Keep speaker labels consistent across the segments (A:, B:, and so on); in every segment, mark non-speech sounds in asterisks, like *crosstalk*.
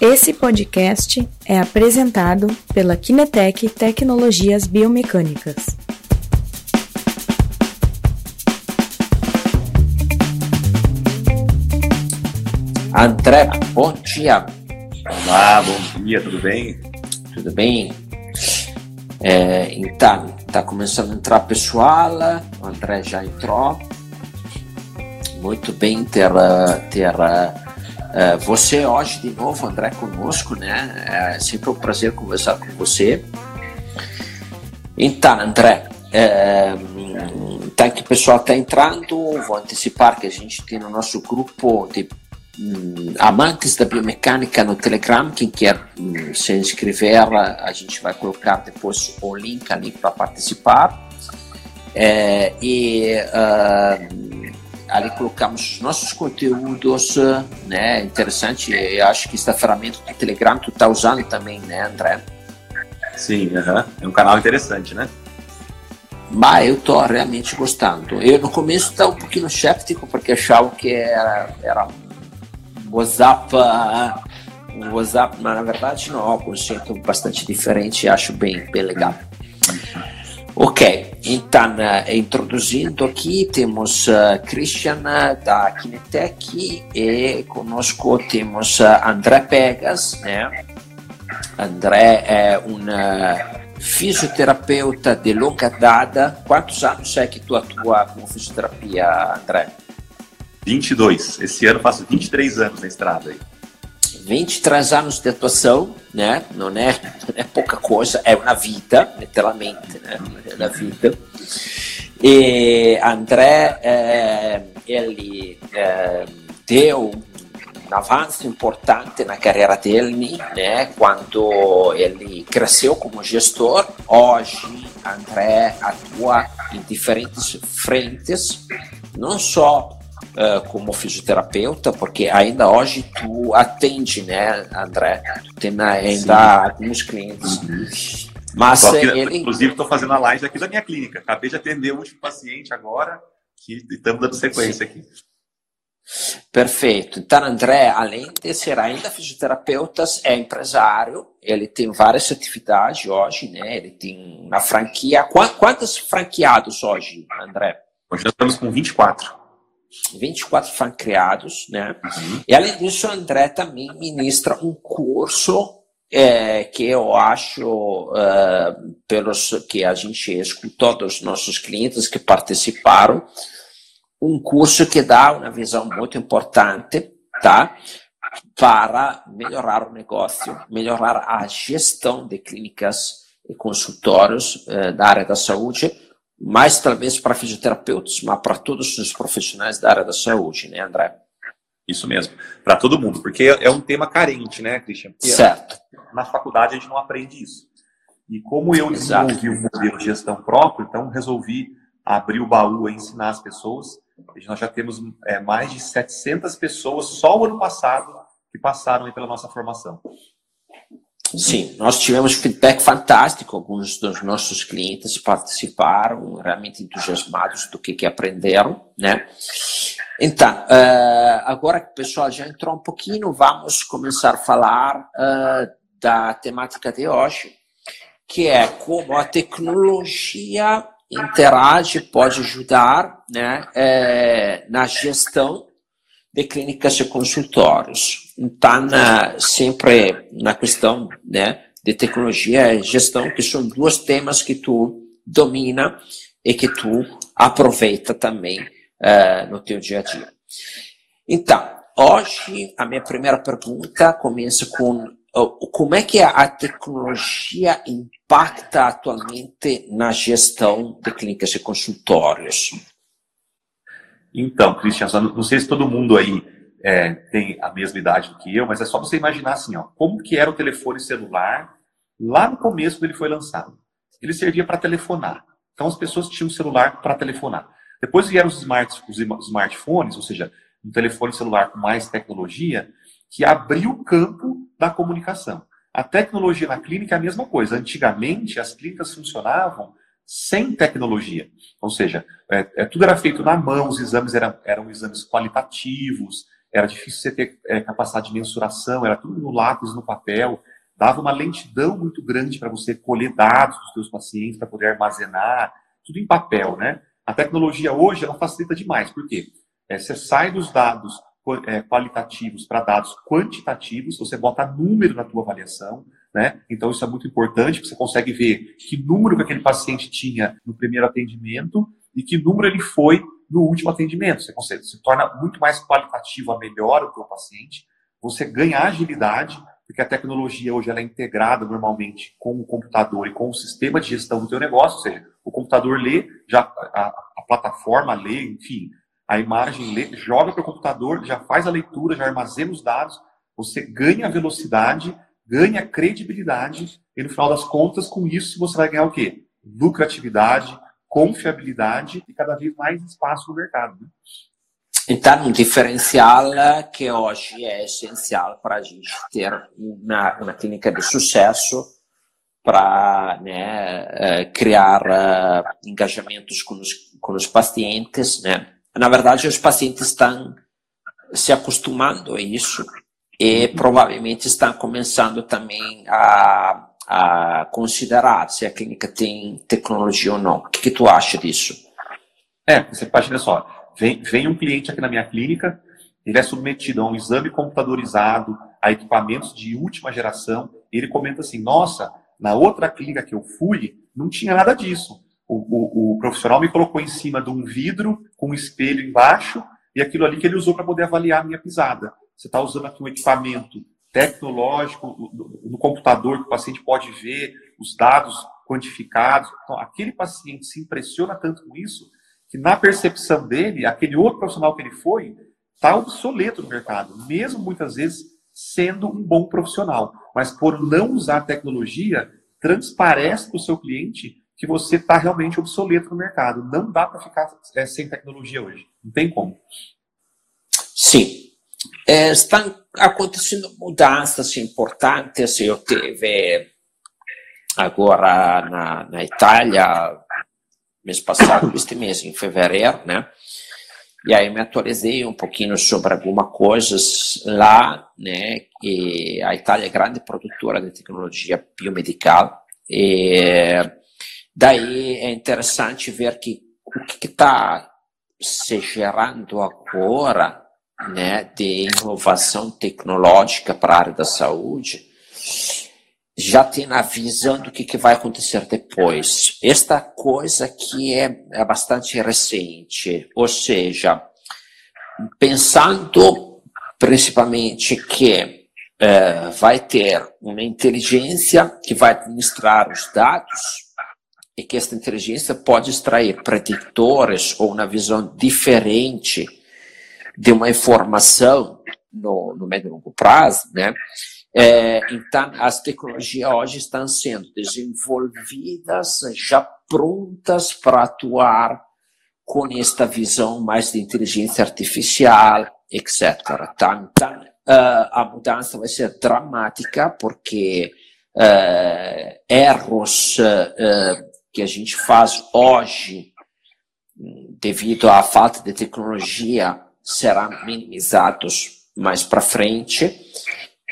A: Esse podcast é apresentado pela Kinetec Tecnologias Biomecânicas.
B: André, bom dia.
C: Olá, bom dia, tudo bem?
B: Tudo bem? É, então, está começando a entrar pessoal, o André já entrou. Muito bem ter, ter uh, você hoje de novo, André, conosco, né? É sempre um prazer conversar com você. Então, André, é, tá o pessoal está entrando, vou antecipar que a gente tem no nosso grupo de um, amantes da biomecânica no Telegram, quem quer um, se inscrever, a gente vai colocar depois o link ali para participar. É, e uh, ali colocamos os nossos conteúdos, né? Interessante, eu acho que esta ferramenta do Telegram tu está usando também, né, André?
C: Sim, uh -huh. é um canal interessante, né?
B: Mas eu tô realmente gostando. Eu no começo estava um pouquinho cético porque achava que era, era WhatsApp, um WhatsApp, mas na verdade não, é um conceito bastante diferente e acho bem, bem legal. Ok, então introduzindo aqui temos uh, Christian da Kinetec e conosco temos uh, André Pegas, né? André é um fisioterapeuta de longa data. Quantos anos é que tu atua com fisioterapia, André?
C: 22. Esse ano faço 23 anos na estrada aí.
B: 23 anos de atuação, né? Não é, não é pouca coisa, é uma vida, literalmente, né? É uma vida. E André, eh, ele eh, deu um avanço importante na carreira dele, né? Quando ele cresceu como gestor, hoje André atua em diferentes frentes, não só uh, como fisioterapeuta, porque ainda hoje tu atende, né, André? Tem ainda Sim. alguns clientes. Uhum.
C: Mas aqui, ele... Inclusive, estou fazendo a live aqui da minha clínica. Acabei de atender o último paciente agora, que estamos dando sequência Sim. aqui.
B: Perfeito. Então, André, além de ser ainda fisioterapeuta, é empresário. Ele tem várias atividades hoje, né? Ele tem uma franquia. Quantos franqueados hoje, André?
C: Hoje nós estamos com 24.
B: 24 fãs criados, né? Uhum. E além disso, o André também ministra um curso é, que eu acho, uh, pelos que a gente escutou dos nossos clientes que participaram, um curso que dá uma visão muito importante, tá? Para melhorar o negócio, melhorar a gestão de clínicas e consultórios uh, da área da saúde, mais talvez para fisioterapeutas, mas para todos os profissionais da área da saúde, né, André?
C: Isso mesmo, para todo mundo, porque é um tema carente, né, Christian? Porque
B: certo.
C: Na faculdade a gente não aprende isso. E como eu desenvolvi um modelo de gestão próprio, então resolvi abrir o baú e ensinar as pessoas. Nós já temos é, mais de 700 pessoas só o ano passado que passaram pela nossa formação.
B: Sim, nós tivemos feedback fantástico. Alguns dos nossos clientes participaram, realmente entusiasmados do que, que aprenderam, né? Então, uh, agora que o pessoal já entrou um pouquinho, vamos começar a falar uh, da temática de hoje, que é como a tecnologia interage, pode ajudar né, é, na gestão de clínicas e consultórios. Então, na, sempre na questão né, de tecnologia e gestão, que são dois temas que tu domina e que tu aproveita também uh, no teu dia a dia. Então, hoje a minha primeira pergunta começa com como é que a tecnologia impacta atualmente na gestão de clínicas e consultórios?
C: Então, Cristian, não sei se todo mundo aí é, tem a mesma idade do que eu, mas é só você imaginar assim, ó, como que era o telefone celular lá no começo quando ele foi lançado. Ele servia para telefonar. Então as pessoas tinham celular para telefonar. Depois vieram os, smart, os smartphones, ou seja, um telefone celular com mais tecnologia, que abriu o campo da comunicação. A tecnologia na clínica é a mesma coisa. Antigamente, as clínicas funcionavam sem tecnologia. Ou seja, é, é, tudo era feito na mão, os exames eram, eram exames qualitativos, era difícil você ter é, capacidade de mensuração, era tudo no lápis, no papel, dava uma lentidão muito grande para você colher dados dos seus pacientes, para poder armazenar, tudo em papel, né? A tecnologia hoje, ela facilita demais, por quê? É, você sai dos dados é, qualitativos para dados quantitativos, você bota número na tua avaliação, né? Então isso é muito importante, você consegue ver que número que aquele paciente tinha no primeiro atendimento e que número ele foi no último atendimento. Você consegue, se torna muito mais qualitativo, a melhor o teu paciente, você ganha agilidade, porque a tecnologia hoje ela é integrada normalmente com o computador e com o sistema de gestão do teu negócio, ou seja, o computador lê, já a, a plataforma lê, enfim, a imagem lê, joga para o computador, já faz a leitura, já armazena os dados, você ganha velocidade, ganha credibilidade, e no final das contas, com isso, você vai ganhar o quê? Lucratividade, confiabilidade e cada vez mais espaço no mercado. Né?
B: Então, um diferencial que hoje é essencial para a gente ter uma, uma clínica de sucesso para né, eh, criar uh, engajamentos com os, com os pacientes. Né? Na verdade, os pacientes estão se acostumando a isso e provavelmente estão começando também a a considerar se a clínica tem tecnologia ou não. O que, que tu acha disso?
C: É, você imagina só, vem, vem um cliente aqui na minha clínica, ele é submetido a um exame computadorizado, a equipamentos de última geração, ele comenta assim, nossa, na outra clínica que eu fui, não tinha nada disso. O, o, o profissional me colocou em cima de um vidro com um espelho embaixo, e aquilo ali que ele usou para poder avaliar a minha pisada. Você está usando aqui um equipamento tecnológico, no computador que o paciente pode ver os dados quantificados. Então, aquele paciente se impressiona tanto com isso que, na percepção dele, aquele outro profissional que ele foi está obsoleto no mercado, mesmo muitas vezes sendo um bom profissional. Mas por não usar tecnologia, transparece para o seu cliente que você está realmente obsoleto no mercado. Não dá para ficar é, sem tecnologia hoje. Não tem como.
B: Sim, é, estão acontecendo mudanças importantes. Eu tive agora na, na Itália, mês passado, *coughs* este mês, em fevereiro, né? E aí me atualizei um pouquinho sobre algumas coisas lá, né? E a Itália é grande produtora de tecnologia biomedical. E daí é interessante ver que o que está se gerando agora né, de inovação tecnológica para a área da saúde, já tem a visão do que, que vai acontecer depois. Esta coisa que é, é bastante recente, ou seja, pensando principalmente que é, vai ter uma inteligência que vai administrar os dados e que esta inteligência pode extrair preditores ou uma visão diferente de uma informação no, no médio e longo prazo, né? É, então, as tecnologias hoje estão sendo desenvolvidas, já prontas para atuar com esta visão mais de inteligência artificial, etc. Tá? Então, uh, a mudança vai ser dramática, porque uh, erros uh, que a gente faz hoje, devido à falta de tecnologia, serão minimizados mais para frente.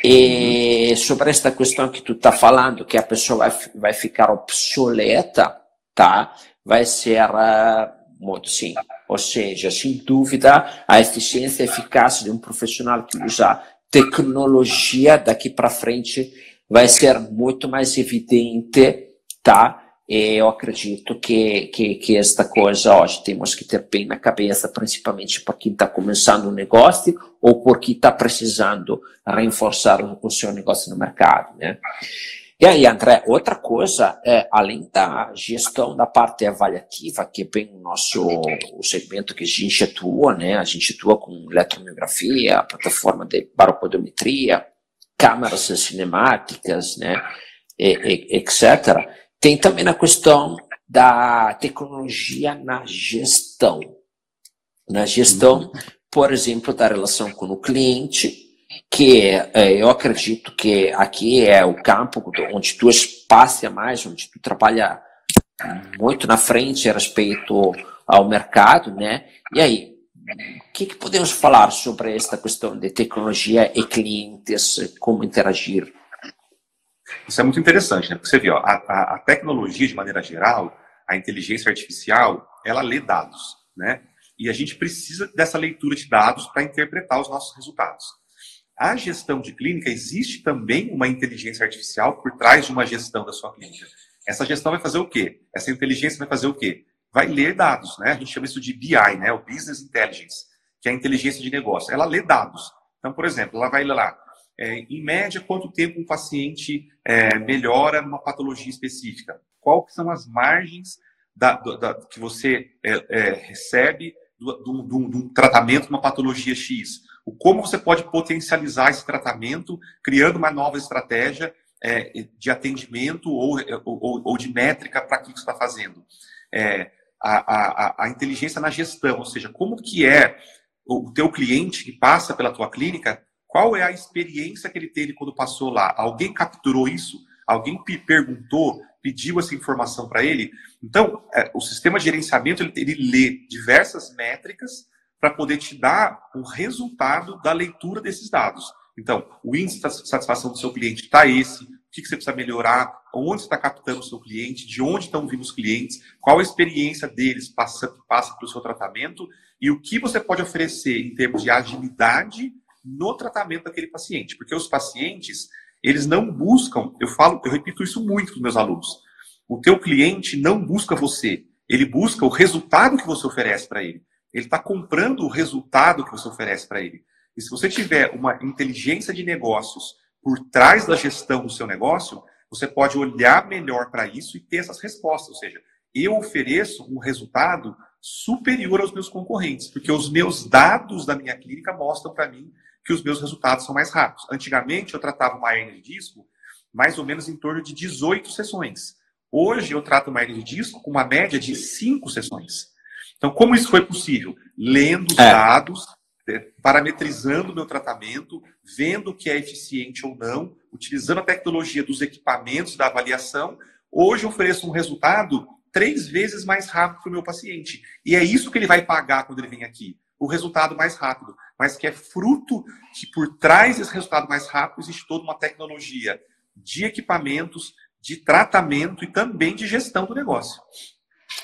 B: E sobre esta questão que tu está falando, que a pessoa vai, vai ficar obsoleta, tá? Vai ser uh, muito sim. Ou seja, sem dúvida, a eficiência e eficácia de um profissional que usa tecnologia daqui para frente vai ser muito mais evidente, tá? Eu acredito que, que, que esta coisa hoje temos que ter bem na cabeça, principalmente para quem está começando um negócio ou por quem está precisando reforçar o, seu negócio no mercado, né? E aí, André, outra coisa, é, além da gestão da parte avaliativa, que é bem o nosso o segmento que a gente atua, né? A gente atua com eletromiografia, plataforma de baropodometria, câmeras cinemáticas, né? E, e, etc tem também a questão da tecnologia na gestão. Na gestão, por exemplo, da relação com o cliente, que é, eu acredito que aqui é o campo onde tu espaça mais, onde tu trabalha muito na frente a respeito ao mercado, né? E aí, o que, que, podemos falar sobre esta questão de tecnologia e clientes, como interagir?
C: Isso é muito interessante, né? Porque você vê, ó, a, a, tecnologia, de maneira geral, a inteligência artificial, ela lê dados, né? E a gente precisa dessa leitura de dados para interpretar os nossos resultados. A gestão de clínica, existe também uma inteligência artificial por trás de uma gestão da sua clínica. Essa gestão vai fazer o quê? Essa inteligência vai fazer o quê? Vai ler dados, né? A gente chama isso de BI, né? O Business Intelligence, que é a inteligência de negócio. Ela lê dados. Então, por exemplo, ela vai ler lá, é, em média, quanto tempo um paciente é, melhora numa patologia específica? Quais são as margens da, da, que você é, é recebe de um tratamento de uma patologia X? O como você pode potencializar esse tratamento, criando uma nova estratégia é, de atendimento ou, ou, ou de métrica para que você está fazendo. É, a, a, a, inteligência na gestão, ou seja, como que é o teu cliente que passa pela tua clínica, qual é a experiência que ele teve quando passou lá? Alguém capturou isso? Alguém perguntou, pediu essa informação para ele? Então, é, o sistema de gerenciamento, ele, ele lê diversas métricas para poder te dar o resultado da leitura desses dados. Então, o índice de satisfação do seu cliente está esse, o que você precisa melhorar, onde você está captando o seu cliente, de onde estão vindo os clientes, qual a experiência deles passa, passa para o seu tratamento e o que você pode oferecer em termos de agilidade no tratamento daquele paciente. Porque os pacientes, eles não buscam, eu falo, eu repito isso muito para os meus alunos. O teu cliente não busca você, ele busca o resultado que você oferece para ele. Ele está comprando o resultado que você oferece para ele. E se você tiver uma inteligência de negócios por trás da gestão do seu negócio, você pode olhar melhor para isso e ter essas respostas. Ou seja, eu ofereço um resultado superior aos meus concorrentes, porque os meus dados da minha clínica mostram para mim que os meus resultados são mais rápidos. Antigamente, eu tratava uma hernia de disco mais ou menos em torno de 18 sessões. Hoje, eu trato uma hernia de disco com uma média de 5 sessões. Então, como isso foi possível? Lendo os é. dados, é, parametrizando o meu tratamento, vendo o que é eficiente ou não, utilizando a tecnologia dos equipamentos da avaliação, hoje eu ofereço um resultado três vezes mais rápido para o meu paciente. E é isso que ele vai pagar quando ele vem aqui. O resultado mais rápido. Mas que é fruto que por trás desse resultado mais rápido existe toda uma tecnologia de equipamentos, de tratamento e também de gestão do negócio.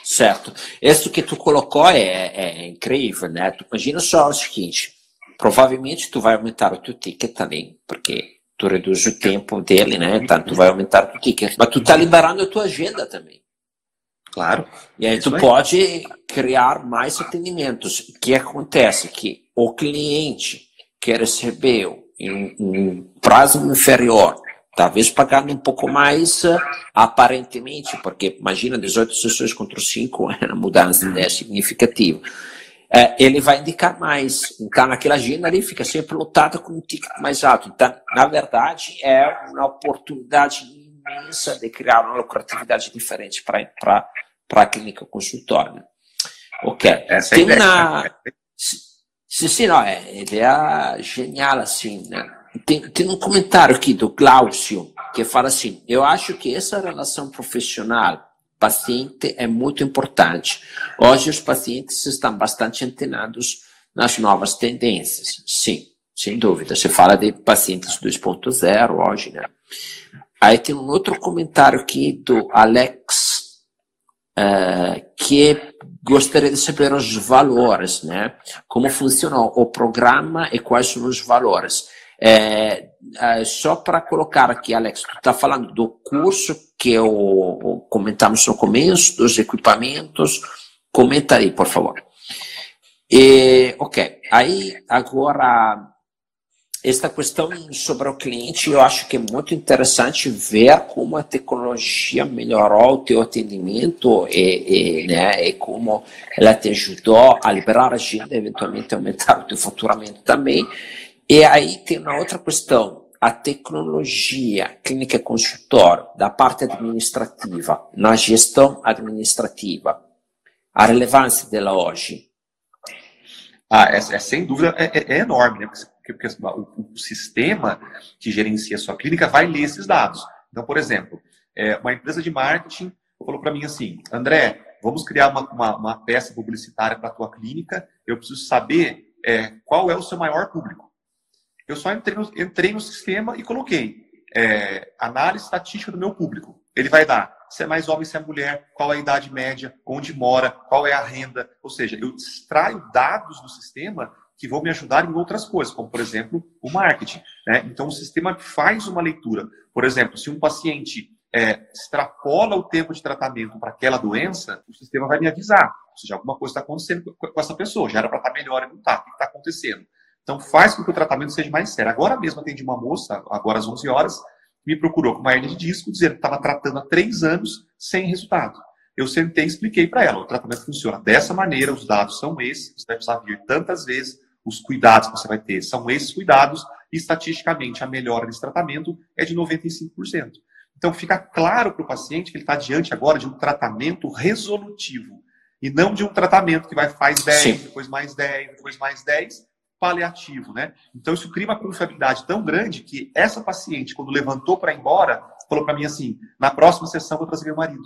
B: Certo. Isso que tu colocou é, é incrível, né? Tu imagina só o seguinte: provavelmente tu vai aumentar o teu ticket também, porque tu reduz o tempo dele, né? Então tu vai aumentar o teu ticket, mas tu tá liberando a tua agenda também.
C: Claro.
B: E aí tu aí. pode criar mais atendimentos. O que acontece? Que o cliente que recebeu em um prazo inferior talvez pagando um pouco mais aparentemente, porque imagina 18 sessões contra 5 *laughs* é uma mudança ideia significativa. É, ele vai indicar mais. Então, naquela agenda ali fica sempre lotada com um ticket mais alto. Então, na verdade, é uma oportunidade imensa de criar uma lucratividade diferente para a clínica consultória. Ok.
C: Essa é Tem ideia. Uma...
B: Sim, sim, não, é ideia genial, assim, né? Tem, tem um comentário aqui do Glaucio que fala assim: eu acho que essa relação profissional paciente é muito importante. Hoje os pacientes estão bastante antenados nas novas tendências. Sim, sem dúvida. Você fala de pacientes 2.0 hoje, né? Aí tem um outro comentário aqui do Alex, uh, que gostaria de saber os valores, né? Como funciona o programa e quais são os valores. É, é, só para colocar aqui, Alex, tu está falando do curso que eu comentamos no começo, dos equipamentos. Comenta aí, por favor. E, ok, aí agora esta questão sobre o cliente, eu acho que é muito interessante ver como a tecnologia melhorou o teu atendimento e, e, né, e como ela te ajudou a liberar a agenda, eventualmente aumentar *laughs* o teu faturamento também. E aí tem uma outra questão, a tecnologia clínica consultor da parte administrativa, na gestão administrativa, a relevância dela hoje?
C: Ah, é, é sem dúvida é, é, é enorme, né? Porque, porque o, sistema que gerencia a sua clínica vai ler esses dados. Então, por exemplo, é, uma empresa de marketing falou para mim assim, André, vamos criar uma, uma, uma peça publicitária para a tua clínica eu preciso saber é, qual é o seu maior público. Eu só entrei no, entrei no sistema e coloquei é, análise estatística do meu público. Ele vai dar se é mais homem, se é mulher, qual é a idade média, onde mora, qual é a renda. Ou seja, eu extraio dados do sistema que vão me ajudar em outras coisas, como, por exemplo, o marketing. Né? Então, o sistema faz uma leitura. Por exemplo, se um paciente é, extrapola o tempo de tratamento para aquela doença, o sistema vai me avisar. Ou seja, alguma coisa está acontecendo com essa pessoa, já era para estar tá melhor e não está. O que está acontecendo? Então, faz com que o tratamento seja mais sério. Agora mesmo atendi uma moça, agora às 11 horas, me procurou com uma hernia de disco, dizendo que estava tratando há três anos sem resultado. Eu sentei e expliquei para ela: o tratamento funciona dessa maneira, os dados são esses, você vai precisar vir tantas vezes, os cuidados que você vai ter são esses cuidados, e estatisticamente a melhora desse tratamento é de 95%. Então fica claro para o paciente que ele está diante agora de um tratamento resolutivo, e não de um tratamento que vai faz 10, Sim. depois mais 10, depois mais 10, paliativo, né? Então isso cria uma confiabilidade tão grande que essa paciente, quando levantou para ir embora, falou para mim assim: na próxima sessão vou trazer meu marido.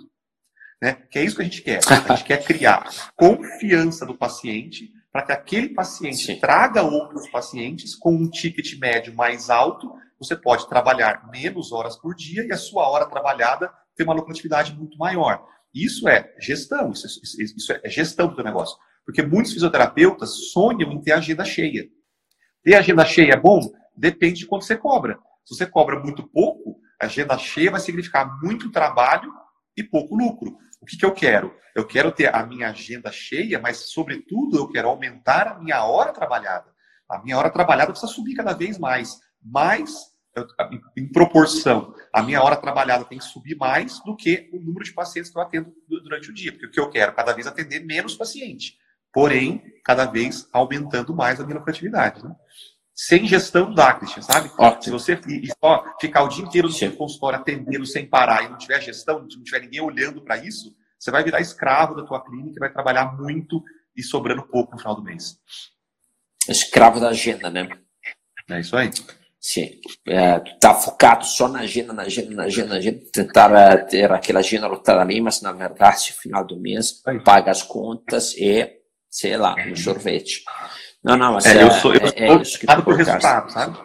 C: Né? Que é isso que a gente quer. A gente *laughs* quer criar confiança do paciente para que aquele paciente Sim. traga outros pacientes com um ticket médio mais alto. Você pode trabalhar menos horas por dia e a sua hora trabalhada ter uma lucratividade muito maior. Isso é gestão, isso, é, isso é gestão do negócio. Porque muitos fisioterapeutas sonham em ter agenda cheia. Ter agenda cheia é bom? Depende de quanto você cobra. Se você cobra muito pouco, a agenda cheia vai significar muito trabalho e pouco lucro. O que, que eu quero? Eu quero ter a minha agenda cheia, mas, sobretudo, eu quero aumentar a minha hora trabalhada. A minha hora trabalhada precisa subir cada vez mais. Mais, em proporção, a minha hora trabalhada tem que subir mais do que o número de pacientes que eu atendo durante o dia. Porque o que eu quero? Cada vez atender menos paciente porém, cada vez aumentando mais a minha lucratividade. Né? Sem gestão da Christian, sabe? Ótimo. Se você só ficar o dia inteiro no seu consultório atendendo sem parar e não tiver gestão, não tiver ninguém olhando para isso, você vai virar escravo da tua clínica e vai trabalhar muito e sobrando pouco no final do mês.
B: Escravo da agenda, né?
C: É isso aí.
B: Sim. É, tu tá focado só na agenda, na agenda, na agenda, na agenda, tentar é, ter aquela agenda lotada ali, mas na verdade, no final do mês, paga as contas e sei lá, no sorvete. Não, não, mas
C: é, eu sou, eu é, sou é por resultado, sabe?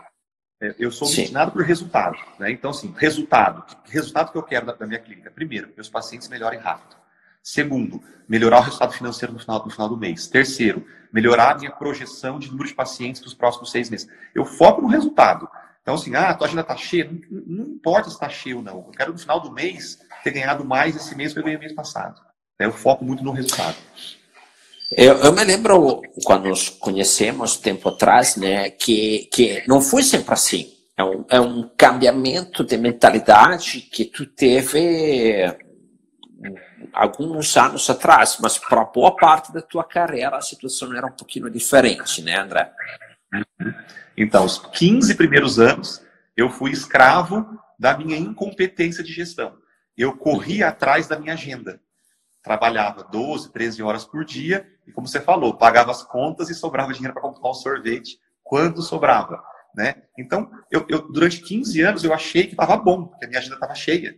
C: Eu sou destinado por resultado. Né? Então, assim, resultado. Resultado que eu quero da, da minha clínica. Primeiro, meus pacientes melhorem rápido. Segundo, melhorar o resultado financeiro no final, no final do mês. Terceiro, melhorar a minha projeção de número de pacientes para os próximos seis meses. Eu foco no resultado. Então, assim, ah, a tua agenda está cheia. Não, não importa se está cheia ou não. Eu quero, no final do mês, ter ganhado mais esse mês que eu ganhei mês passado. Eu foco muito no resultado.
B: Eu, eu, me lembro quando nos conhecemos tempo atrás, né, que, que não foi sempre assim. É um, é um cambiamento de mentalidade que tu teve alguns anos atrás, mas para boa parte da tua carreira a situação era um pouquinho diferente, né, André?
C: Então, os 15 primeiros anos eu fui escravo da minha incompetência de gestão. Eu corri atrás da minha agenda trabalhava 12, 13 horas por dia e, como você falou, pagava as contas e sobrava dinheiro para comprar um sorvete quando sobrava. Né? Então, eu, eu, durante 15 anos eu achei que estava bom, porque a minha agenda estava cheia.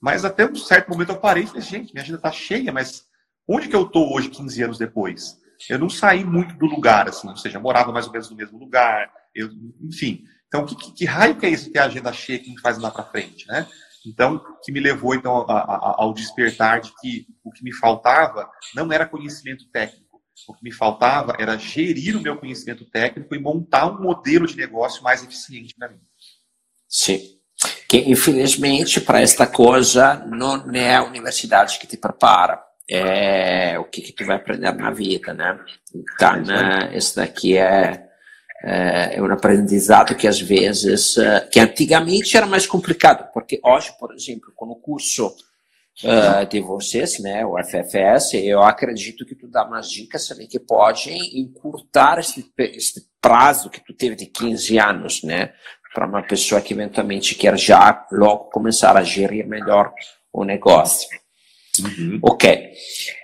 C: Mas até um certo momento eu parei e falei, gente, minha agenda está cheia, mas onde que eu estou hoje, 15 anos depois? Eu não saí muito do lugar, assim, ou seja, morava mais ou menos no mesmo lugar, eu, enfim. Então, que, que, que raio que é isso ter a agenda cheia que a gente faz lá para frente, né? Então, que me levou então a, a, ao despertar de que o que me faltava não era conhecimento técnico. O que me faltava era gerir o meu conhecimento técnico e montar um modelo de negócio mais eficiente para mim.
B: Sim. Que infelizmente para esta coisa não é a universidade que te prepara. É o que, que tu vai aprender na vida, né? Então, né, esse daqui é é, é um aprendizado que às vezes, é, que antigamente era mais complicado, porque hoje, por exemplo, com o curso uh, de vocês, né, o FFS, eu acredito que tu dá umas dicas ali que podem encurtar esse, prazo que tu teve de 15 anos, né, para uma pessoa que eventualmente quer já logo começar a gerir melhor o negócio. Uhum. Ok.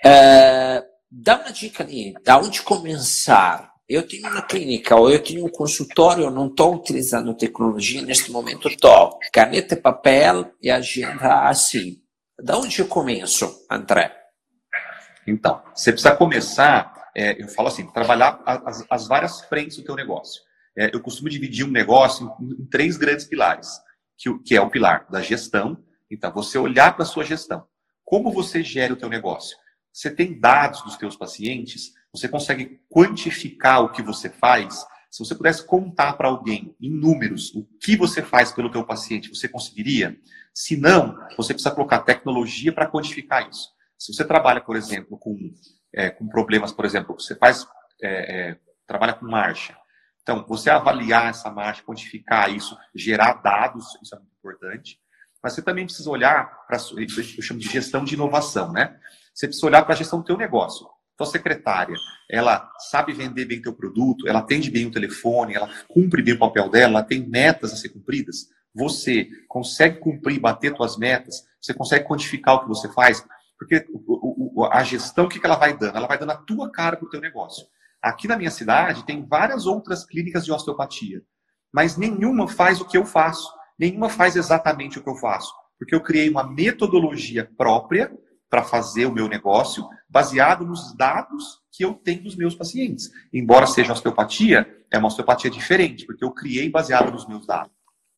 B: Uh, dá uma dica ali, da onde começar? Eu tenho uma clínica ou eu tenho um consultório, eu não estou utilizando tecnologia, neste momento estou. Caneta e papel e agenda assim. Da onde eu começo, André?
C: Então, você precisa começar é, eu falo assim, trabalhar as, as, várias frentes do teu negócio. É, eu costumo dividir um negócio em, em três grandes pilares, que, que, é o pilar da gestão. Então, você olhar para a sua gestão. Como você gera o teu negócio? Você tem dados dos teus pacientes? Você consegue quantificar o que você faz? Se você pudesse contar para alguém em números o que você faz pelo teu paciente, você conseguiria? Se não, você precisa colocar tecnologia para quantificar isso. Se você trabalha, por exemplo, com, é, com problemas, por exemplo, você faz é, é, trabalha com marcha. Então, você avaliar essa marcha, quantificar isso, gerar dados, isso é muito importante. Mas você também precisa olhar para, eu chamo de gestão de inovação, né? Você precisa olhar para a gestão do teu negócio. Tua secretária, ela sabe vender bem teu produto, ela atende bem o telefone, ela cumpre bem o papel dela, ela tem metas a ser cumpridas. Você consegue cumprir, bater tuas metas, você consegue quantificar o que você faz, porque a gestão, o que, que ela vai dando? Ela vai dando a tua cara para o teu negócio. Aqui na minha cidade tem várias outras clínicas de osteopatia, mas nenhuma faz o que eu faço, nenhuma faz exatamente o que eu faço, porque eu criei uma metodologia própria para fazer o meu negócio baseado nos dados que eu tenho dos meus pacientes. Embora seja osteopatia, é uma osteopatia diferente, porque eu criei baseado nos meus dados.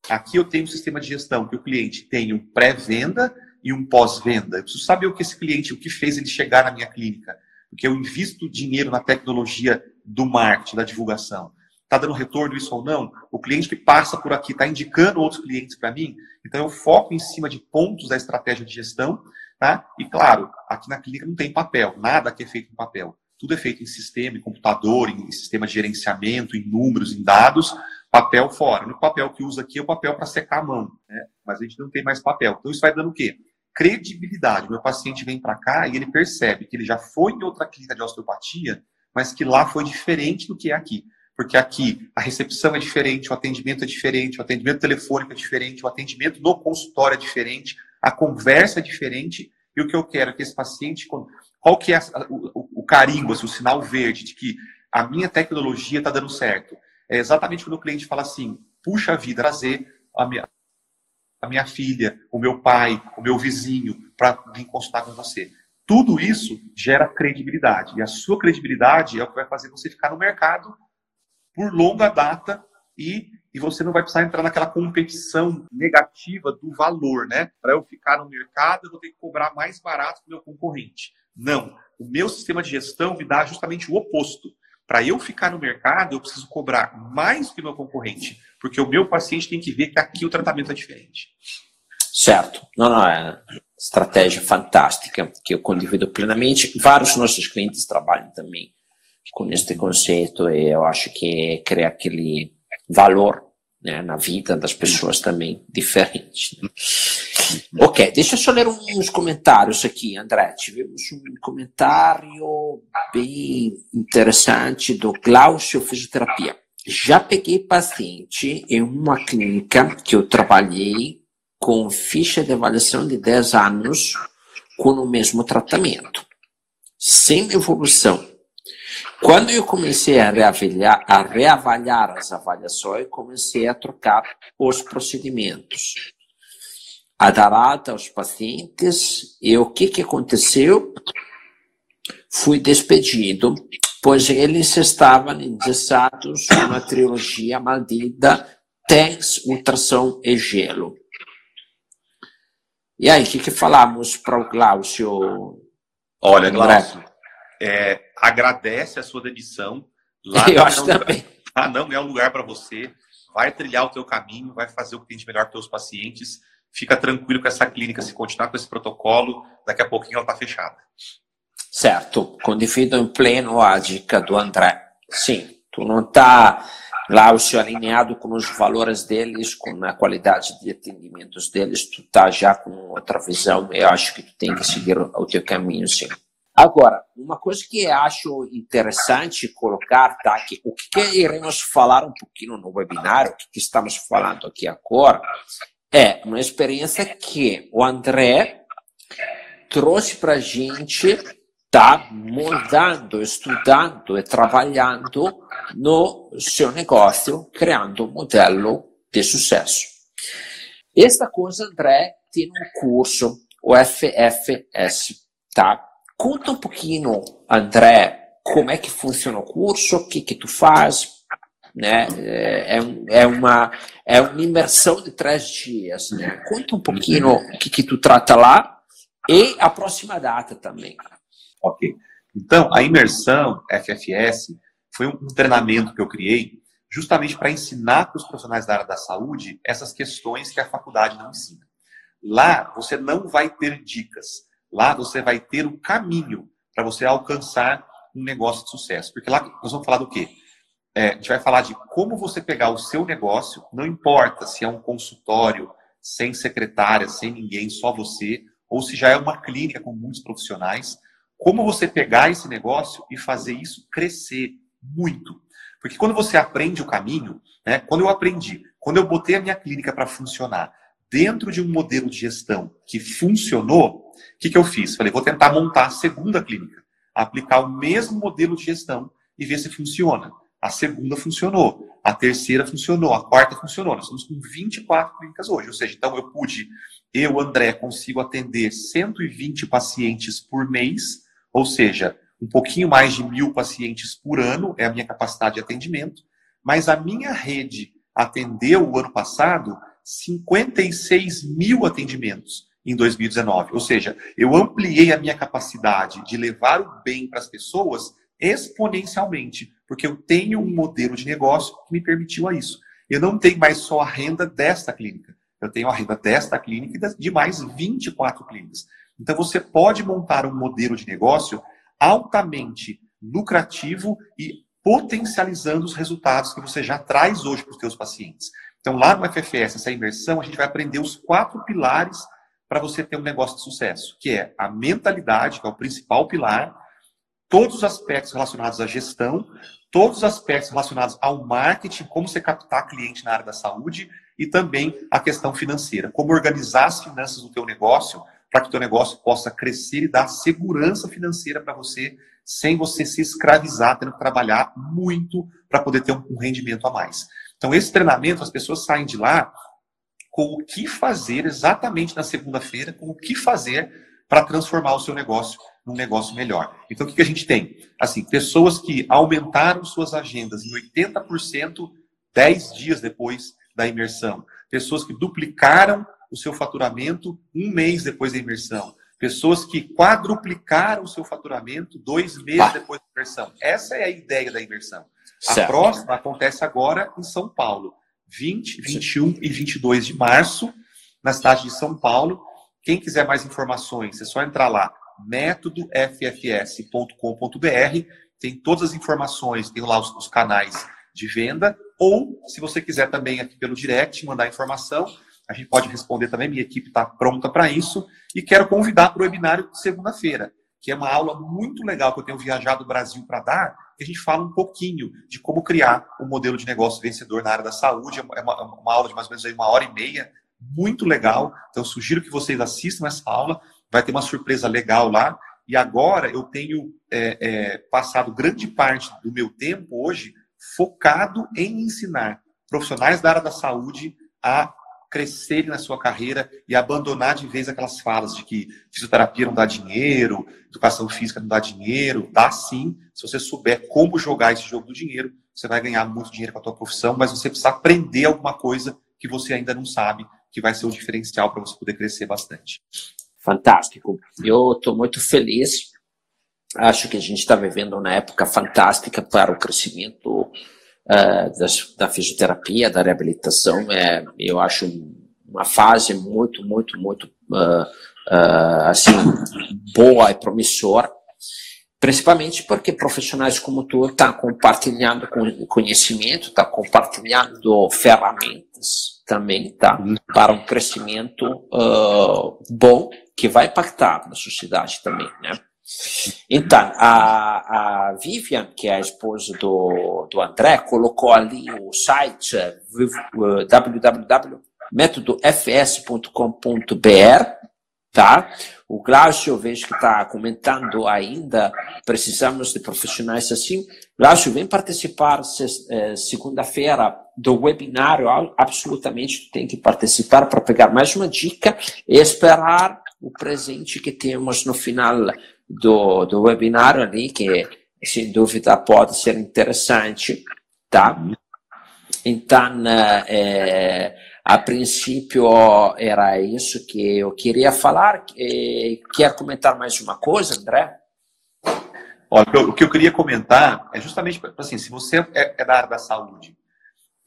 C: Aqui eu tenho um sistema de gestão que o cliente tem um pré-venda e um pós-venda. Eu preciso saber o que esse cliente, o que fez ele chegar na minha clínica. Porque eu invisto dinheiro na tecnologia do marketing, da divulgação. Está dando retorno isso ou não? O cliente que passa por aqui está indicando outros clientes para mim? Então eu foco em cima de pontos da estratégia de gestão Tá? E claro, aqui na clínica não tem papel, nada que é feito em papel. Tudo é feito em sistema, em computador, em sistema de gerenciamento, em números, em dados, papel fora. O papel que usa aqui é o papel para secar a mão, né? mas a gente não tem mais papel. Então isso vai dando o quê? Credibilidade. Meu paciente vem para cá e ele percebe que ele já foi em outra clínica de osteopatia, mas que lá foi diferente do que é aqui. Porque aqui a recepção é diferente, o atendimento é diferente, o atendimento telefônico é diferente, o atendimento no consultório é diferente, a conversa é diferente e o que eu quero é que esse paciente, qual que é o, carimbo, assim, o sinal verde de que a minha tecnologia está dando certo? É exatamente quando o cliente fala assim, puxa vida, trazer a minha, a minha filha, o meu pai, o meu vizinho para vir consultar com você. Tudo isso gera credibilidade. E a sua credibilidade é o que vai fazer você ficar no mercado por longa data e e você não vai precisar entrar naquela competição negativa do valor, né? Para eu ficar no mercado, eu vou ter que cobrar mais barato que o meu concorrente. Não. O meu sistema de gestão me dá justamente o oposto. Para eu ficar no mercado, eu preciso cobrar mais do que o meu concorrente, porque o meu paciente tem que ver que aqui o tratamento é diferente.
B: Certo. Não, não, é estratégia fantástica que eu condivido plenamente. Vários nossos clientes trabalham também com este conceito e eu acho que cria aquele valor né, na vida das pessoas também diferente. Né? Ok, deixa eu só ler uns comentários aqui, André. Tivemos um comentário bem interessante do Glaucio Fisioterapia. Já peguei paciente em uma clínica que eu trabalhei com ficha de avaliação de 10 anos com o mesmo tratamento, sem evolução quando eu comecei a reavaliar, a reavaliar as avaliações, comecei a trocar os procedimentos, a dar alta aos pacientes, e o que, que aconteceu? Fui despedido, pois eles estavam engessados numa trilogia maldita TENS, ultrassom e gelo. E aí, o que, que falamos para o Glaucio?
C: Olha, Glaucio, é, agradece a sua dedição.
B: Lá Eu acho
C: não,
B: também.
C: Ah, não é um lugar para você. Vai trilhar o teu caminho, vai fazer o que tem de melhor para os teus pacientes. Fica tranquilo com essa clínica, se continuar com esse protocolo, daqui a pouquinho ela está fechada.
B: Certo, condivido em pleno a dica do André. Sim, tu não está lá o seu alinhado com os valores deles, com a qualidade de atendimentos deles, tu está já com outra visão. Eu acho que tu tem que seguir o teu caminho, sim. Agora, uma coisa que acho interessante colocar, tá? Que o que, iremos falar um pouquinho no webinar, o que, estamos falando aqui agora, é uma experiência que o André trouxe para a gente, tá moldando, estudando e trabalhando no seu negócio, criando um modelo de sucesso. Esta coisa, André, tem um curso, o FFS, tá? Conta um pouquinho, André, como é que funciona o curso, o que que tu faz, né? É, é uma, é uma imersão de três dias, né? Conta um pouquinho o que que tu trata lá e a próxima data também.
C: Ok. Então, a imersão FFS foi um treinamento que eu criei justamente para ensinar para os profissionais da área da saúde essas questões que a faculdade não ensina. Lá você não vai ter dicas, lá você vai ter o caminho para você alcançar um negócio de sucesso. Porque lá nós vamos falar do quê? É, a gente vai falar de como você pegar o seu negócio, não importa se é um consultório sem secretária, sem ninguém, só você, ou se já é uma clínica com muitos profissionais, como você pegar esse negócio e fazer isso crescer muito. Porque quando você aprende o caminho, né, quando eu aprendi, quando eu botei a minha clínica para funcionar dentro de um modelo de gestão que funcionou, o que, que eu fiz? Falei, vou tentar montar a segunda clínica, aplicar o mesmo modelo de gestão e ver se funciona. A segunda funcionou, a terceira funcionou, a quarta funcionou. Nós estamos com 24 clínicas hoje, ou seja, então eu pude, eu, André, consigo atender 120 pacientes por mês, ou seja, um pouquinho mais de mil pacientes por ano, é a minha capacidade de atendimento, mas a minha rede atendeu o ano passado 56 mil atendimentos em 2019. Ou seja, eu ampliei a minha capacidade de levar o bem para as pessoas exponencialmente, porque eu tenho um modelo de negócio que me permitiu a isso. Eu não tenho mais só a renda desta clínica, eu tenho a renda desta clínica e de mais 24 clínicas. Então você pode montar um modelo de negócio altamente lucrativo e potencializando os resultados que você já traz hoje para os seus pacientes. Então, lá no FFS, essa imersão, a gente vai aprender os quatro pilares para você ter um negócio de sucesso, que é a mentalidade, que é o principal pilar, todos os aspectos relacionados à gestão, todos os aspectos relacionados ao marketing, como você captar cliente na área da saúde e também a questão financeira, como organizar as finanças do teu negócio para que o teu negócio possa crescer e dar segurança financeira para você, sem você se escravizar, tendo que trabalhar muito para poder ter um rendimento a mais. Então, esse treinamento, as pessoas saem de lá com o que fazer exatamente na segunda-feira, com o que fazer para transformar o seu negócio num negócio melhor. Então, o que a gente tem? Assim, pessoas que aumentaram suas agendas em 80% 10 dias depois da imersão. Pessoas que duplicaram o seu faturamento um mês depois da imersão. Pessoas que quadruplicaram o seu faturamento dois meses depois da imersão. Essa é a ideia da imersão. Certo. A próxima acontece agora em São Paulo, 20, 21 e 22 de março, na cidade de São Paulo. Quem quiser mais informações, é só entrar lá, métodofss.com.br. Tem todas as informações, tem lá os, os canais de venda. Ou, se você quiser também aqui pelo direct, mandar informação, a gente pode responder também, minha equipe está pronta para isso. E quero convidar para o webinário de segunda-feira, que é uma aula muito legal que eu tenho viajado o Brasil para dar, que a gente fala um pouquinho de como criar um modelo de negócio vencedor na área da saúde. É uma, uma aula de mais ou menos aí uma hora e meia, muito legal. Então, sugiro que vocês assistam essa aula. Vai ter uma surpresa legal lá. E agora eu tenho é, é, passado grande parte do meu tempo hoje focado em ensinar profissionais da área da saúde a crescerem na sua carreira e abandonar de vez aquelas falas de que fisioterapia não dá dinheiro, educação física não dá dinheiro. Dá sim, se você souber como jogar esse jogo do dinheiro, você vai ganhar muito dinheiro com a tua profissão, mas você precisa aprender alguma coisa que você ainda não sabe, que vai ser o diferencial para você poder crescer bastante.
B: Fantástico. Eu estou muito feliz. Acho que a gente está vivendo uma época fantástica para o crescimento uh, das, da fisioterapia, da reabilitação, é, eu acho uma fase muito, muito, muito uh, uh, assim boa e promissora, principalmente porque profissionais como tu estão tá compartilhando conhecimento, estão tá compartilhando ferramentas também, tá, uhum. para um crescimento bom que vai impactar na sociedade também, né? Então, a, a Vivian, que é a esposa do, do André, colocou ali o site www.metodofs.com.br, tá? O Glaucio, vejo que está comentando ainda, precisamos de profissionais assim. Glaucio, vem participar eh, segunda-feira do webinário, absolutamente tem que participar para pegar mais uma dica e esperar o presente que temos no final do, do webinar ali, que sem dúvida pode ser interessante, tá? Então, é, a princípio era isso que eu queria falar. Quer comentar mais uma coisa, André?
C: Olha, o que eu queria comentar é justamente assim, se você é, é da área da saúde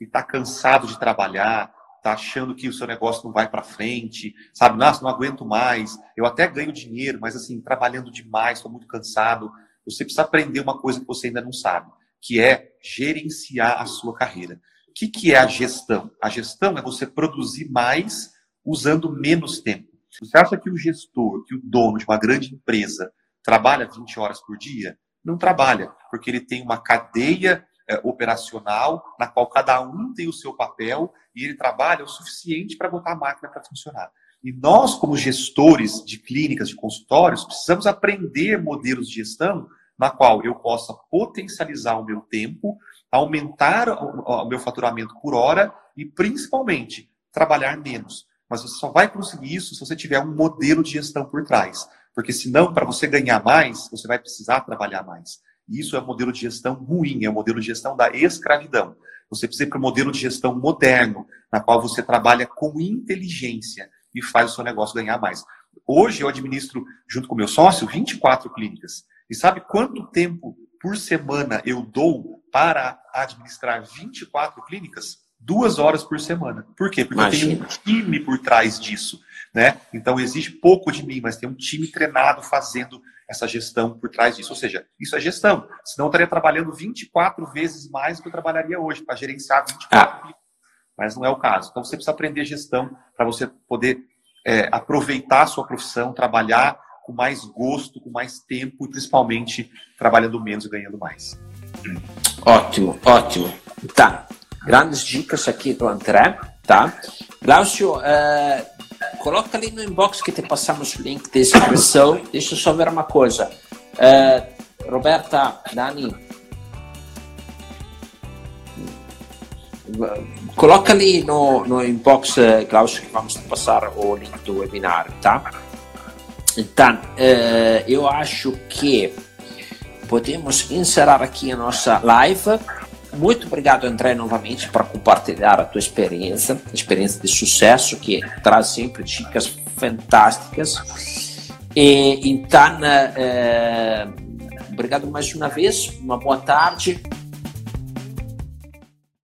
C: e está cansado de trabalhar, está achando que o seu negócio não vai para frente, sabe? Nossa, não aguento mais. Eu até ganho dinheiro, mas assim, trabalhando demais, estou muito cansado. Você precisa aprender uma coisa que você ainda não sabe, que é gerenciar a sua carreira. O que, que é a gestão? A gestão é você produzir mais usando menos tempo. Você acha que o gestor, que o dono de uma grande empresa trabalha 20 horas por dia? Não trabalha, porque ele tem uma cadeia é, operacional, na qual cada um tem o seu papel e ele trabalha o suficiente para botar a máquina para funcionar. E nós, como gestores de clínicas, de consultórios, precisamos aprender modelos de gestão na qual eu possa potencializar o meu tempo, aumentar o meu faturamento por hora e, principalmente, trabalhar menos. Mas você só vai conseguir isso se você tiver um modelo de gestão por trás. Porque senão, para você ganhar mais, você vai precisar trabalhar mais. E isso é um modelo de gestão ruim, é um modelo de gestão da escravidão. Você precisa ir para um modelo de gestão moderno, na qual você trabalha com inteligência e faz o seu negócio ganhar mais. Hoje eu administro, junto com meu sócio, 24 clínicas. E sabe quanto tempo por semana eu dou para administrar 24 clínicas? Duas horas por semana. Por quê? Porque Imagina. eu tenho um time por trás disso. Né? Então exige pouco de mim, mas tem um time treinado fazendo essa gestão por trás disso. Ou seja, isso é gestão. Senão eu estaria trabalhando 24 vezes mais do que eu trabalharia hoje para gerenciar 24 ah. Mas não é o caso. Então você precisa aprender gestão para você poder é, aproveitar a sua profissão, trabalhar com mais gosto, com mais tempo e principalmente trabalhando menos e ganhando mais.
B: Ótimo, ótimo. Tá. Grandes dicas aqui do André, tá? Glaucio, uh, coloca ali no inbox que te passamos o link de inscrição. Deixa eu só ver uma coisa. Uh, Roberta, Dani, coloca ali no, no inbox, Klaus, que vamos passar o link do webinar, tá? Então, uh, eu acho que podemos encerrar aqui a nossa live. Muito obrigado, André, novamente, por compartilhar a tua experiência, experiência de sucesso, que traz sempre dicas fantásticas. E, então, obrigado mais uma vez, uma boa tarde